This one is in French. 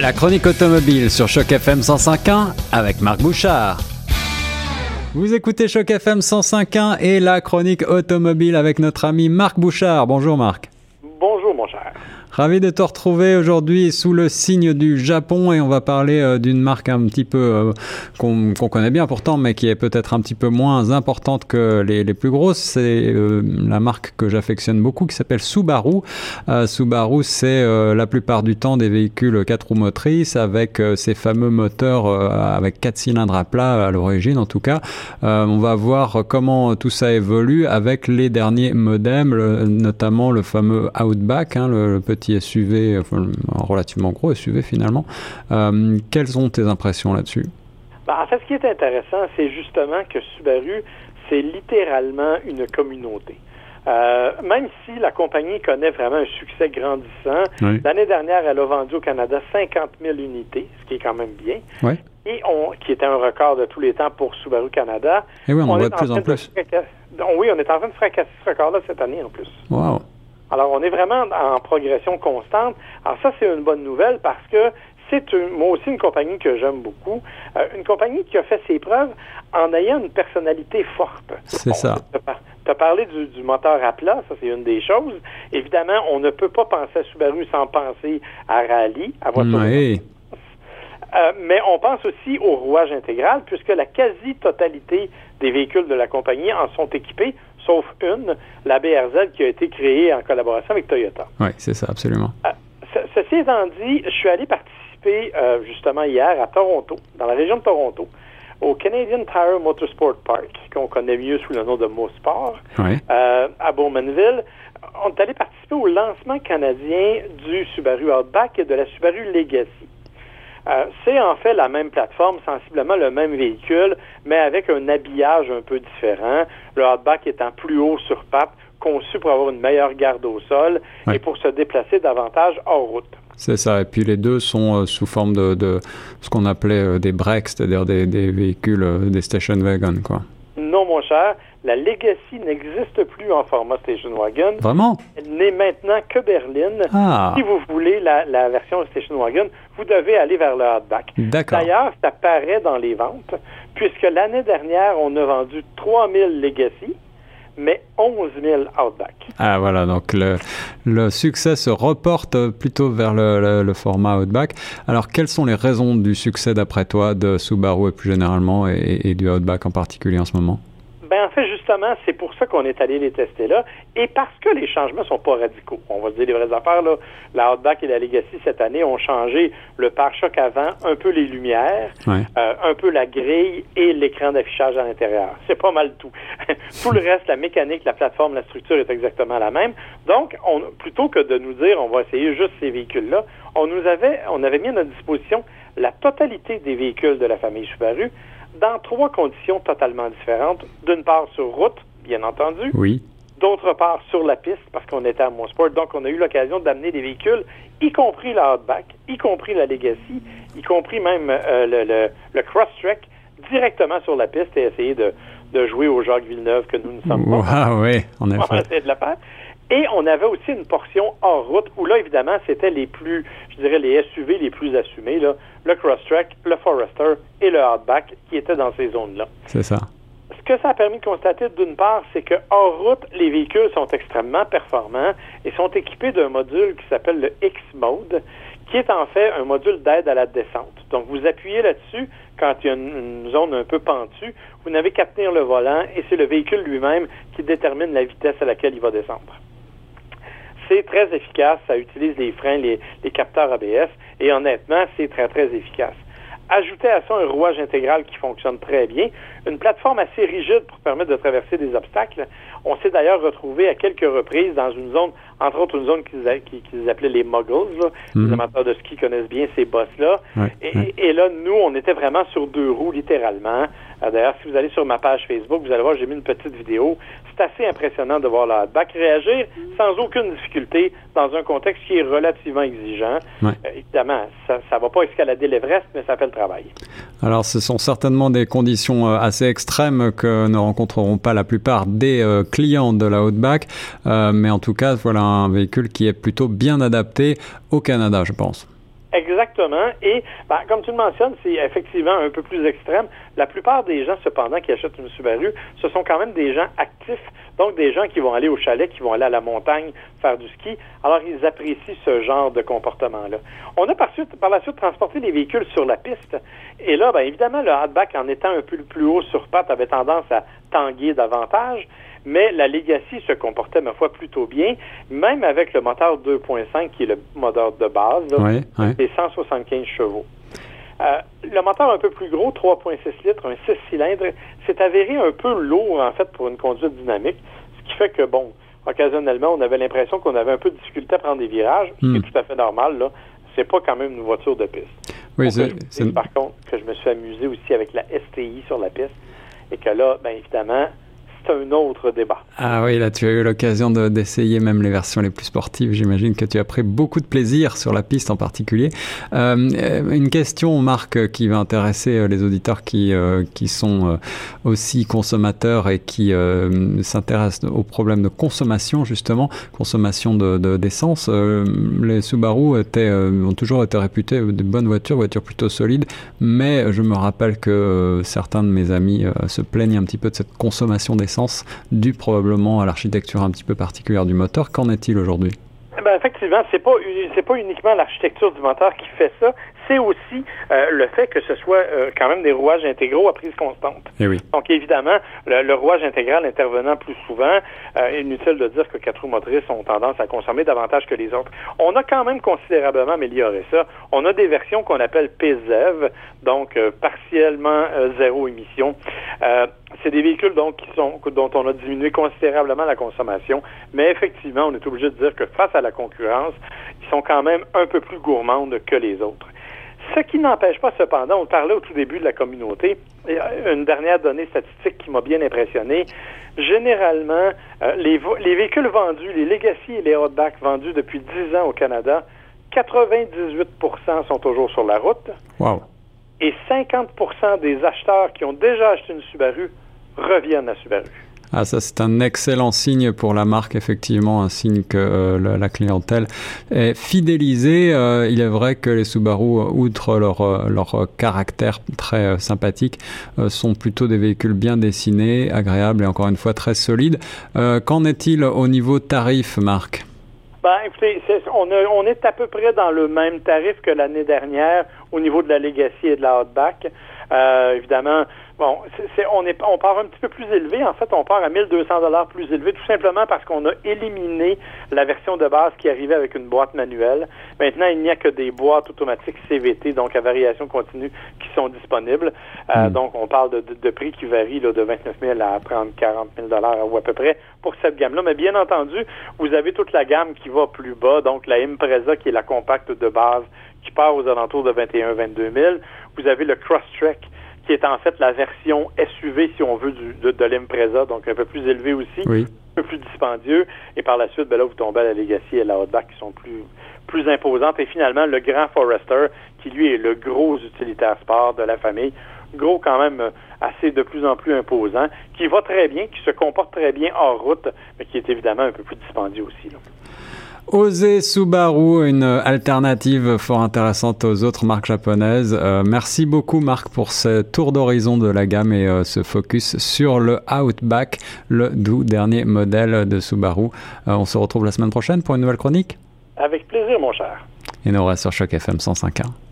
La chronique automobile sur Choc FM 105.1 avec Marc Bouchard. Vous écoutez Choc FM 105.1 et la chronique automobile avec notre ami Marc Bouchard. Bonjour Marc. Bonjour mon cher. Ravi de te retrouver aujourd'hui sous le signe du Japon et on va parler euh, d'une marque un petit peu euh, qu'on connaît bien pourtant mais qui est peut-être un petit peu moins importante que les, plus grosses. C'est euh, la marque que j'affectionne beaucoup qui s'appelle Subaru. Subaru c'est la plupart du temps des véhicules 4 roues motrices avec ces fameux moteurs avec 4 cylindres à plat à l'origine en tout cas. on va voir comment tout ça évolue avec les derniers modems, notamment le fameux Outback, hein, le petit petit SUV, enfin, un relativement gros SUV finalement. Euh, quelles sont tes impressions là-dessus? Ben, en fait, ce qui est intéressant, c'est justement que Subaru, c'est littéralement une communauté. Euh, même si la compagnie connaît vraiment un succès grandissant, l'année dernière, elle a vendu au Canada 50 000 unités, ce qui est quand même bien. Et on, qui était un record de tous les temps pour Subaru Canada. Et oui, on, en voit de plus en plus. oui, on est en train de fracasser ce record-là cette année en plus. Wow. Alors, on est vraiment en progression constante. Alors, ça, c'est une bonne nouvelle parce que c'est moi aussi une compagnie que j'aime beaucoup. Euh, une compagnie qui a fait ses preuves en ayant une personnalité forte. C'est ça. Tu as parlé du, moteur à plat, ça c'est une des choses. Évidemment, on ne peut pas penser à Subaru sans penser à Rally, à voiture. Oui. Euh, mais on pense aussi au rouage intégral, puisque la quasi-totalité des véhicules de la compagnie en sont équipés, sauf une, la BRZ, qui a été créée en collaboration avec Toyota. Oui, c'est ça, absolument. Euh, ceci étant dit, je suis allé participer euh, justement hier à Toronto, dans la région de Toronto, au Canadian Tire Motorsport Park, qu'on connaît mieux sous le nom de Mosport, à Bowmanville. On est allé participer au lancement canadien du Subaru Outback et de la Subaru Legacy. Euh, c'est en fait la même plateforme, sensiblement le même véhicule, mais avec un habillage un peu différent. Le hardback étant plus haut sur pape, conçu pour avoir une meilleure garde au sol et pour se déplacer davantage hors route. C'est ça. Et puis les deux sont euh, sous forme de, ce qu'on appelait euh, des breaks, c'est-à-dire des, des véhicules, des station wagons, quoi. Non, mon cher. La Legacy n'existe plus en format station wagon. Vraiment? Elle n'est maintenant que berline. Ah. Si vous voulez la, la, version station wagon, vous devez aller vers le hardback. D'accord. D'ailleurs, ça paraît dans les ventes, puisque l'année dernière, on a vendu 3000 Legacy mais 11 000 Outback. Ah voilà, donc le, le succès se reporte plutôt vers le, le, format Outback. Alors quelles sont les raisons du succès d'après toi de Subaru et plus généralement et du Outback en particulier en ce moment? Ben, en fait, justement, c'est pour ça qu'on est allé les tester là. Et parce que les changements sont pas radicaux. On va se dire les vraies affaires, là. La Outback et la Legacy, cette année, ont changé le pare-choc avant, un peu les lumières, euh, un peu la grille et l'écran d'affichage à l'intérieur. C'est pas mal tout. tout le reste, la mécanique, la plateforme, la structure est exactement la même. Donc, on, plutôt que de nous dire on va essayer juste ces véhicules-là, on nous avait, on avait mis à notre disposition la totalité des véhicules de la famille Subaru dans trois conditions totalement différentes. D'une part, sur route, bien entendu. Oui. D'autre part, sur la piste, parce qu'on était à Mosport. Donc, on a eu l'occasion d'amener des véhicules, y compris la Outback, y compris la Legacy, y compris même euh, le, le, le Crosstrek, directement sur la piste et essayer de, de jouer au Jacques Villeneuve que nous ne sommes pas. Ah oui, on a fait. de la faire. Et on avait aussi une portion hors route où là, évidemment, c'était les plus, je dirais, les SUV les plus assumés, là, le Crosstrek, le Forester et le Outback qui étaient dans ces zones-là. C'est ça. Ce que ça a permis de constater, d'une part, c'est que hors route, les véhicules sont extrêmement performants et sont équipés d'un module qui s'appelle le X-Mode, qui est en fait un module d'aide à la descente. Donc, vous appuyez là-dessus quand il y a une, une zone un peu pentue, vous n'avez qu'à tenir le volant et c'est le véhicule lui-même qui détermine la vitesse à laquelle il va descendre c'est très efficace. Ça utilise les freins, les, capteurs ABS, et honnêtement, c'est très, très efficace. Ajoutez à ça un rouage intégral qui fonctionne très bien, une plateforme assez rigide pour permettre de traverser des obstacles. On s'est d'ailleurs retrouvé à quelques reprises dans une zone, entre autres une zone qu'ils appelaient les muggles. Les mhm. amateurs de ski connaissent bien ces bosses-là. et, là, nous, on était vraiment sur deux roues, littéralement. Euh, d'ailleurs, si vous allez sur ma page Facebook, vous allez voir, j'ai mis une petite vidéo. C'est assez impressionnant de voir la back réagir sans aucune difficulté dans un contexte qui est relativement exigeant. Euh, évidemment, ça ne va pas escalader l'Everest, mais ça fait le travail. Alors, ce sont certainement des conditions euh, assez extrêmes que ne rencontreront pas la plupart des clients de la Outback, mais en tout cas, voilà un véhicule qui est plutôt bien adapté au Canada, je pense. Exactement. Et ben, comme tu le mentionnes, c'est effectivement un peu plus extrême. La plupart des gens, cependant, qui achètent une Subaru, ce sont quand même des gens actifs, donc des gens qui vont aller au chalet, qui vont aller à la montagne faire du ski. Alors, ils apprécient ce genre de comportement-là. On a par, suite, par la suite transporté des véhicules sur la piste. Et là, ben, évidemment, le hatchback, en étant un peu plus haut sur patte, avait tendance à tanguer davantage mais la Legacy se comportait, ma foi, plutôt bien, même avec le moteur 2.5 qui est le moteur de base, c'est 175 chevaux. Euh, le moteur un peu plus gros, 3.6 litres, un 6 cylindres, s'est avéré un peu lourd, en fait, pour une conduite dynamique, ce qui fait que, bon, occasionnellement, on avait l'impression qu'on avait un peu de difficulté à prendre des virages, ce qui est hmm. tout à fait normal, là. C'est pas quand même une voiture de piste. Oui, c'est... Par contre, que je me suis amusé aussi avec la STI sur la piste, et que là, bien évidemment, c'est un autre débat. Ah oui, là tu as eu l'occasion d'essayer même les versions les plus sportives. J'imagine que tu as pris beaucoup de plaisir sur la piste en particulier. Euh, une question, Marc, qui va intéresser euh, les auditeurs qui, euh, sont aussi consommateurs et qui s'intéressent aux problèmes de consommation, justement, consommation d'essence. De, les Subaru ont toujours été réputés de bonnes voitures, voitures plutôt solides, mais je me rappelle que certains de mes amis se plaignent un petit peu de cette consommation d'essence dû probablement à l'architecture un petit peu particulière du moteur. Qu'en est-il aujourd'hui? Eh ben, effectivement, c'est pas pas uniquement l'architecture du moteur qui fait ça, c'est aussi euh, le fait que ce soit euh, quand même des rouages intégraux à prise constante. Eh oui. Donc évidemment, le, rouage intégral intervenant plus souvent, euh, inutile de dire que quatre roues motrices ont tendance à consommer davantage que les autres. On a quand même considérablement amélioré ça. On a des versions qu'on appelle PZEV, donc partiellement zéro émission. c'est des véhicules donc qui sont dont on a diminué considérablement la consommation, mais effectivement, on est obligé de dire que face à la concurrence, ils sont quand même un peu plus gourmandes que les autres. Ce qui n'empêche pas cependant, on parlait au tout début de la communauté, une dernière donnée statistique qui m'a bien impressionné. Généralement, euh, les, véhicules vendus, les Legacy et les Outback vendus depuis 10 ans au Canada, 98% sont toujours sur la route. Wow. Et 50% des acheteurs qui ont déjà acheté une Subaru reviennent à Subaru. Ah, ça, c'est un excellent signe pour la marque, effectivement, un signe que euh, la, clientèle est fidélisée. Euh, il est vrai que les Subaru, outre leur, euh, leur caractère très sympathique, sont plutôt des véhicules bien dessinés, agréables et encore une fois très solides. Qu'en est-il au niveau tarif, Marc? Ben, écoutez, on, on, est à peu près dans le même tarif que l'année dernière au niveau de la Legacy et de la Outback. évidemment, Bon, c'est, on, est, on part un petit peu plus élevé. En fait, on part à 1200 dollars plus élevé, tout simplement parce qu'on a éliminé la version de base qui arrivait avec une boîte manuelle. Maintenant, il n'y a que des boîtes automatiques CVT, donc à variation continue, qui sont disponibles. Euh, hmm. Donc, on parle de, de, prix qui varient là, de 29 000 à 30, 40 000 dollars ou à peu près pour cette gamme-là. Mais bien entendu, vous avez toute la gamme qui va plus bas, donc la Impreza qui est la compacte de base qui part aux alentours de 21 22 000. Vous avez le Crosstrek qui est en fait la version SUV, si on veut, du, de, de l'Impreza, donc un peu plus élevé aussi, un peu plus dispendieux. Et par la suite, ben là, vous tombez à la Legacy et la Outback qui sont plus, plus imposantes. Et finalement, le Grand Forester, qui lui est le gros utilitaire sport de la famille, gros quand même euh, assez de plus en plus imposant, qui va très bien, qui se comporte très bien hors route, mais qui est évidemment un peu plus dispendieux aussi. Là. Oser Subaru, une alternative fort intéressante aux autres marques japonaises. Euh, merci beaucoup Marc pour ce tour d'horizon de la gamme et euh, ce focus sur le Outback, le doux dernier modèle de Subaru. Euh, on se retrouve la semaine prochaine pour une nouvelle chronique. Avec plaisir mon cher. Et nous reste sur Choc FM 105.1.